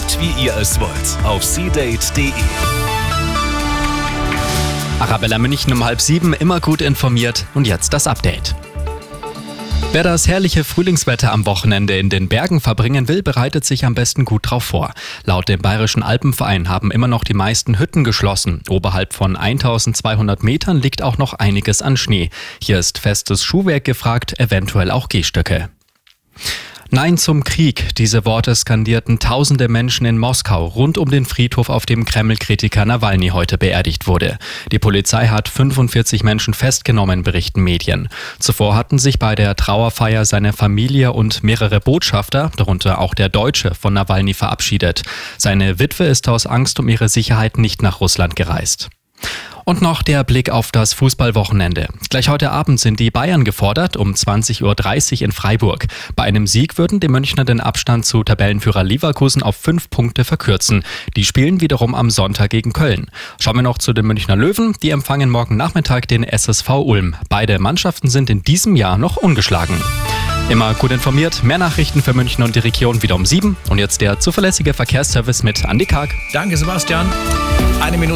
Verliebt wie ihr es wollt auf seadate.de. Arabella München um halb sieben, immer gut informiert und jetzt das Update. Wer das herrliche Frühlingswetter am Wochenende in den Bergen verbringen will, bereitet sich am besten gut drauf vor. Laut dem Bayerischen Alpenverein haben immer noch die meisten Hütten geschlossen. Oberhalb von 1200 Metern liegt auch noch einiges an Schnee. Hier ist festes Schuhwerk gefragt, eventuell auch Gehstöcke. Nein zum Krieg. Diese Worte skandierten tausende Menschen in Moskau rund um den Friedhof, auf dem Kreml-Kritiker Nawalny heute beerdigt wurde. Die Polizei hat 45 Menschen festgenommen, berichten Medien. Zuvor hatten sich bei der Trauerfeier seine Familie und mehrere Botschafter, darunter auch der Deutsche, von Nawalny verabschiedet. Seine Witwe ist aus Angst um ihre Sicherheit nicht nach Russland gereist. Und noch der Blick auf das Fußballwochenende. Gleich heute Abend sind die Bayern gefordert, um 20.30 Uhr in Freiburg. Bei einem Sieg würden die Münchner den Abstand zu Tabellenführer Leverkusen auf fünf Punkte verkürzen. Die spielen wiederum am Sonntag gegen Köln. Schauen wir noch zu den Münchner Löwen. Die empfangen morgen Nachmittag den SSV Ulm. Beide Mannschaften sind in diesem Jahr noch ungeschlagen. Immer gut informiert. Mehr Nachrichten für München und die Region wieder um sieben. Und jetzt der zuverlässige Verkehrsservice mit Andy Karg. Danke, Sebastian. Eine Minute.